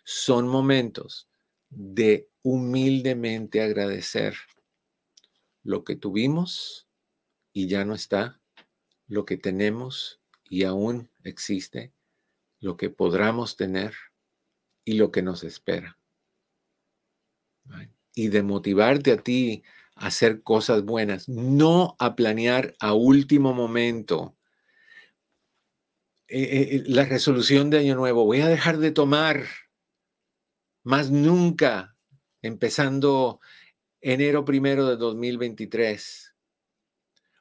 son momentos de humildemente agradecer lo que tuvimos y ya no está, lo que tenemos y aún existe lo que podamos tener y lo que nos espera. Y de motivarte a ti a hacer cosas buenas, no a planear a último momento eh, eh, eh, la resolución de Año Nuevo. Voy a dejar de tomar más nunca, empezando enero primero de 2023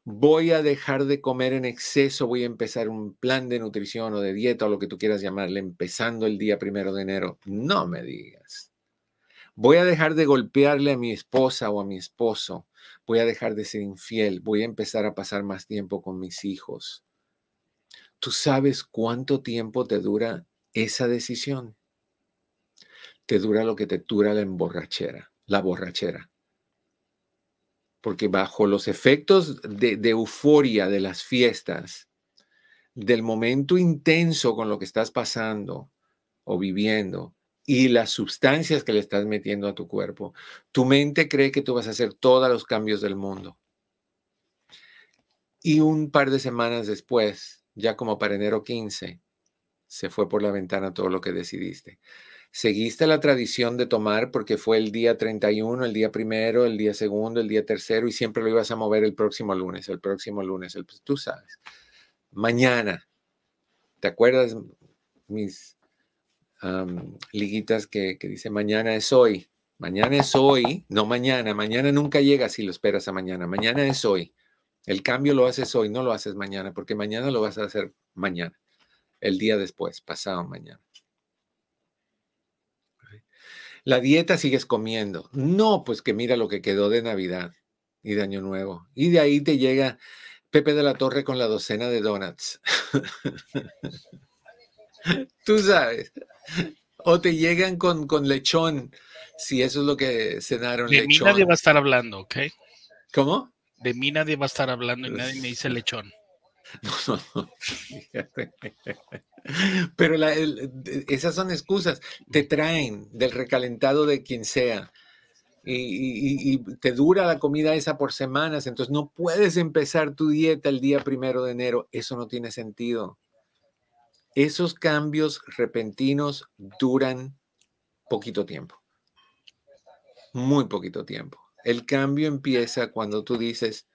voy a dejar de comer en exceso, voy a empezar un plan de nutrición o de dieta o lo que tú quieras llamarle, empezando el día primero de enero. No me digas. Voy a dejar de golpearle a mi esposa o a mi esposo. Voy a dejar de ser infiel. Voy a empezar a pasar más tiempo con mis hijos. ¿Tú sabes cuánto tiempo te dura esa decisión? Te dura lo que te dura la emborrachera, la borrachera porque bajo los efectos de, euforia de las fiestas, del momento intenso con lo que estás pasando o viviendo y las sustancias que le estás metiendo a tu cuerpo, tu mente cree que tú vas a hacer todos los cambios del mundo. Y un par de semanas después, ya como para enero 15, se fue por la ventana todo lo que decidiste seguiste la tradición de tomar porque fue el día 31, el día primero, el día segundo, el día tercero y siempre lo ibas a mover el próximo lunes, el próximo lunes, el, pues, tú sabes. Mañana, ¿te acuerdas mis liguitas que, que mañana es hoy? Mañana es hoy, no mañana, mañana nunca llega si lo esperas a mañana, mañana es hoy. El cambio lo haces hoy, no lo haces mañana, porque mañana lo vas a hacer mañana, el día después, pasado mañana. La dieta sigues comiendo. No, pues que mira lo que quedó de Navidad y de Año Nuevo. Y de ahí te llega Pepe de la Torre con la docena de donuts. [LAUGHS] Tú sabes. O te llegan con, con lechón, si eso es lo que cenaron. De mí nadie va a estar hablando, ¿ok? ¿Cómo? De mí nadie va a estar hablando y nadie me dice lechón. [LAUGHS] No, no, [LAUGHS] Pero esas son excusas, te traen del recalentado de quien sea. Y, te dura la comida esa por semanas, entonces no puedes empezar tu dieta el día primero de enero. Eso no tiene sentido. Esos cambios repentinos duran poquito tiempo, muy poquito tiempo. El cambio empieza cuando tú dices,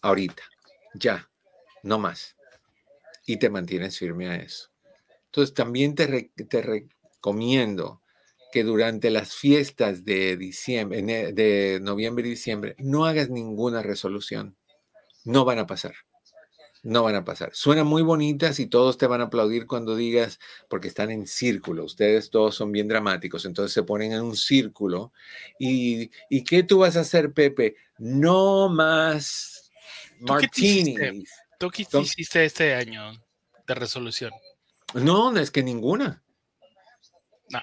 ahorita, ya, no más. Y te mantienes firme a eso. Entonces también te, te recomiendo que durante las fiestas de diciembre, de noviembre y diciembre, no hagas ninguna resolución. No van a pasar. No van a pasar. Suenan muy bonitas y todos te van a aplaudir cuando digas, porque están en círculo. Ustedes todos son bien dramáticos. Entonces se ponen en un círculo. ¿Y, ¿y qué tú vas a hacer, Pepe? No más martinis. ¿Tú qué hiciste este año de resolución? No, es que ninguna.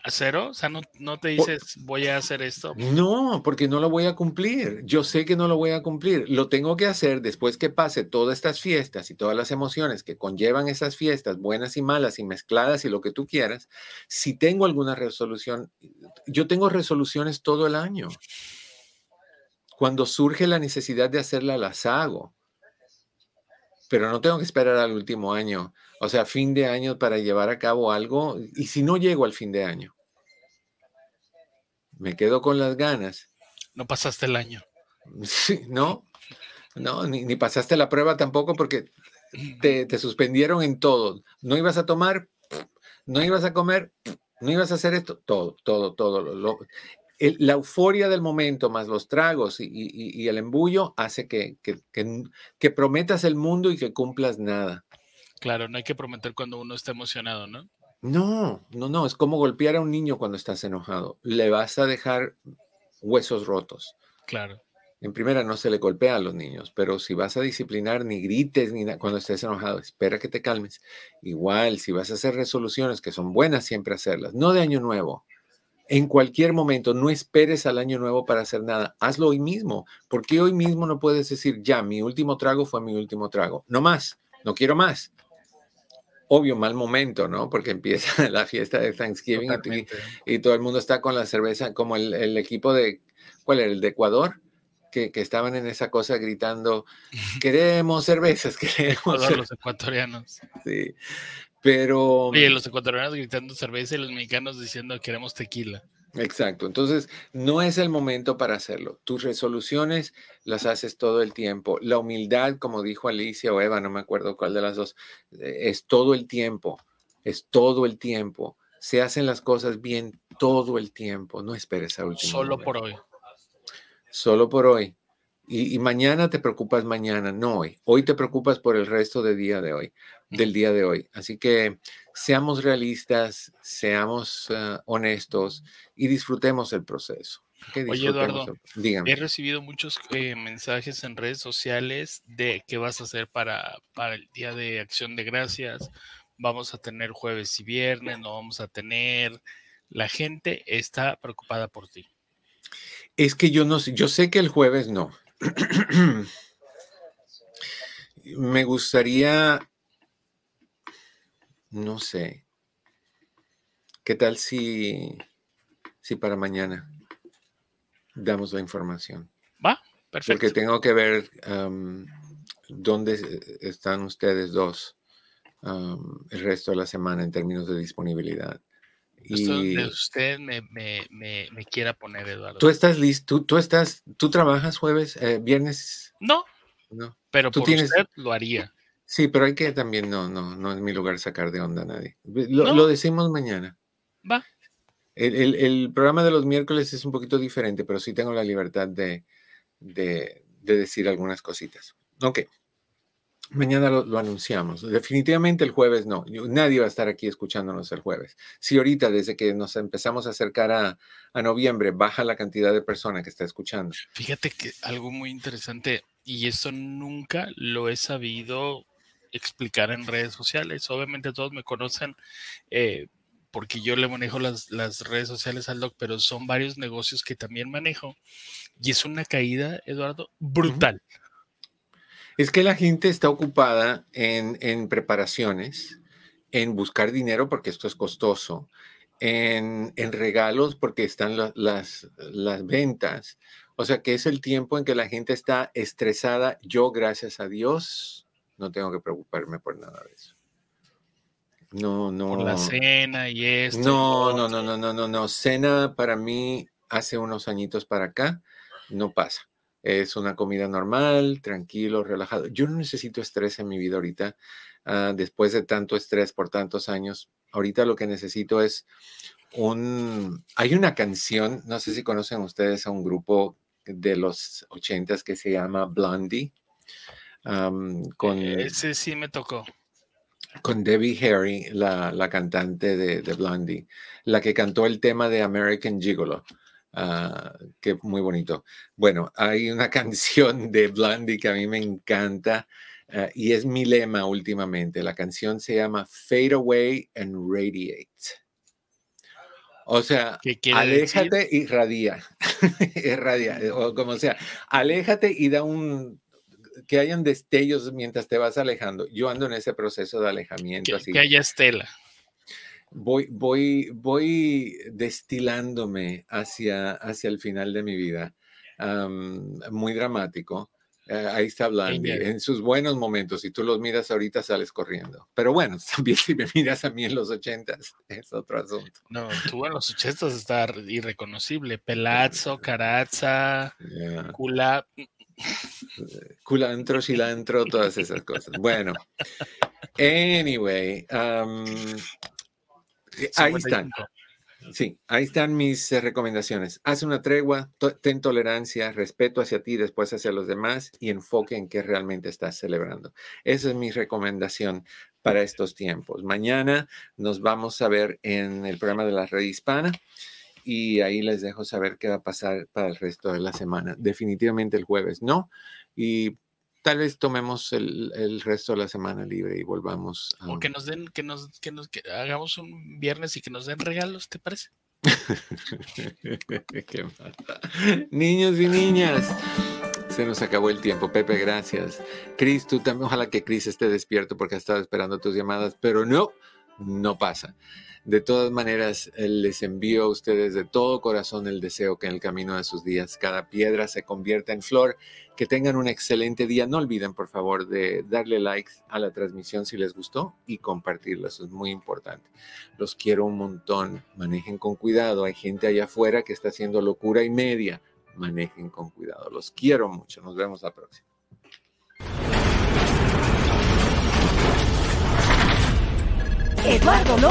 ¿Cero? O sea, no, te dices voy a hacer esto. No, porque no lo voy a cumplir. Yo sé que no lo voy a cumplir. Lo tengo que hacer después que pase todas estas fiestas y todas las emociones que conllevan esas fiestas, buenas y malas y mezcladas y lo que tú quieras. Si tengo alguna resolución, yo tengo resoluciones todo el año. Cuando surge la necesidad de hacerla, las hago pero no tengo que esperar al último año, o sea, fin de año para llevar a cabo algo. Y si no llego al fin de año, me quedo con las ganas. No pasaste el año. [LAUGHS] Sí, no, no, ni, pasaste la prueba tampoco porque te, te, suspendieron en todo. No ibas a tomar, no ibas a comer, no ibas a hacer esto, todo, todo, todo. Lo, la euforia del momento más los tragos y, el embullo hace que, que, prometas el mundo y que cumplas nada. Claro, no hay que prometer cuando uno está emocionado, ¿no? No, no, no, es como golpear a un niño cuando estás enojado. Le vas a dejar huesos rotos. Claro. En primera, no se le golpea a los niños, pero si vas a disciplinar, ni grites ni cuando estés enojado, espera que te calmes. Igual, si vas a hacer resoluciones que son buenas, siempre hacerlas, no de año nuevo, en cualquier momento, no esperes al año nuevo para hacer nada. Hazlo hoy mismo. porque hoy mismo no puedes decir, ya, mi último trago fue mi último trago? No más, no quiero más. Obvio, mal momento, ¿no? Porque empieza [LAUGHS] la fiesta de Thanksgiving y, todo el mundo está con la cerveza, como el, equipo de, ¿cuál era? El de Ecuador, que, estaban en esa cosa gritando, queremos cervezas, [LAUGHS] queremos. Los ecuatorianos. Sí. Pero. Oye, los ecuatorianos gritando cerveza y los mexicanos diciendo queremos tequila. Exacto. Entonces, no es el momento para hacerlo. Tus resoluciones las haces todo el tiempo. La humildad, como dijo Alicia o Eva, no me acuerdo cuál de las dos, eh, es todo el tiempo. Es todo el tiempo. Se hacen las cosas bien todo el tiempo. No esperes a último. Solo por hoy. Solo por hoy. Y, y, mañana te preocupas mañana, no hoy. Hoy te preocupas por el resto del día de hoy, del día de hoy. Así que seamos realistas, seamos uh, honestos y disfrutemos el proceso. Oye, Eduardo, dígame. he recibido muchos eh, mensajes en redes sociales de qué vas a hacer para, para el Día de Acción de Gracias. Vamos a tener jueves y viernes, no vamos a tener. La gente está preocupada por ti. Es que yo no sé, yo sé que el jueves no. [CLEARS THROAT] Me gustaría, no sé, ¿qué tal si, si para mañana damos la información? Va, perfecto. Porque tengo que ver dónde están ustedes dos el resto de la semana en términos de disponibilidad. Y usted me, me, me, quiera poner, Eduardo. ¿Tú estás listo? ¿Tú, estás, tú trabajas jueves, eh, viernes? No. No. Pero ¿Tú por tienes... usted lo haría. Sí, pero hay que también, no, no, no es mi lugar sacar de onda a nadie. Lo, lo decimos mañana. Va. El, el, el, programa de los miércoles es un poquito diferente, pero sí tengo la libertad de, de, de decir algunas cositas. Ok. Mañana lo, anunciamos. Definitivamente el jueves no. Nadie va a estar aquí escuchándonos el jueves. Si ahorita, desde que nos empezamos a acercar a, a noviembre, baja la cantidad de personas que está escuchando. Fíjate que algo muy interesante, y eso nunca lo he sabido explicar en redes sociales. Obviamente todos me conocen eh, porque yo le manejo las, las redes sociales al doc, pero son varios negocios que también manejo. Y es una caída, Eduardo, brutal. Es que la gente está ocupada en, preparaciones, en buscar dinero porque esto es costoso, en, regalos porque están las, las ventas. O sea que es el tiempo en que la gente está estresada. Yo, gracias a Dios, no tengo que preocuparme por nada de eso. No, no. Por la cena y esto. No, no, no, no, no, no, no. Cena para mí hace unos añitos para acá no pasa. Es una comida normal, tranquilo, relajado. Yo no necesito estrés en mi vida ahorita. Ah, después de tanto estrés por tantos años, ahorita lo que necesito es un... Hay una canción, no sé si conocen ustedes a un grupo de los ochentas que se llama Blondie. Con, Ese sí me tocó. Con Debbie Harry, la, cantante de, de, Blondie, la que cantó el tema de American Gigolo. Ah, que muy bonito. Bueno, hay una [LAUGHS] canción de Blondie que a mí me encanta ah, y es mi lema últimamente. La canción se llama Fade Away and Radiate. O sea, aléjate y radia. [LAUGHS] radia, o como sea, aléjate y da un que hayan destellos mientras te vas alejando. Yo ando en ese proceso de alejamiento. Que, así. que haya estela voy, voy, voy destilándome hacia, hacia el final de mi vida. muy dramático. Eh, ahí está hablando en sus buenos momentos. Si tú los miras ahorita, sales corriendo. Pero bueno, [LAUGHS] también si me miras a mí en los ochentas, es otro asunto. No, tú en los ochentas está irreconocible. [LAUGHS] Pelazzo, Carazza, Cula. Culantro, cilantro, todas esas cosas. Bueno, anyway, eh, ahí están. Sí, ahí están mis eh, recomendaciones. Haz una tregua, ten tolerancia, respeto hacia ti, después hacia los demás y enfoque en qué realmente estás celebrando. Esa es mi recomendación para estos tiempos. Mañana nos vamos a ver en el programa de la red hispana y ahí les dejo saber qué va a pasar para el resto de la semana. Definitivamente el jueves no. Y tal vez tomemos el, resto de la semana libre y volvamos a... O que nos den, que nos, que nos hagamos un viernes y que nos den regalos, ¿te parece? [LAUGHS] Qué Niños y niñas, se nos acabó el tiempo. Pepe, gracias. Cris, tú también, ojalá que Cris esté despierto porque ha estado esperando tus llamadas, pero no, no pasa. De todas maneras, les envío a ustedes de todo corazón el deseo que en el camino de sus días cada piedra se convierta en flor. Que tengan un excelente día. No olviden, por favor, de darle like a la transmisión si les gustó y compartirlo. Eso es muy importante. Los quiero un montón. Manejen con cuidado. Hay gente allá afuera que está haciendo locura y media. Manejen con cuidado. Los quiero mucho. Nos vemos la próxima. Eduardo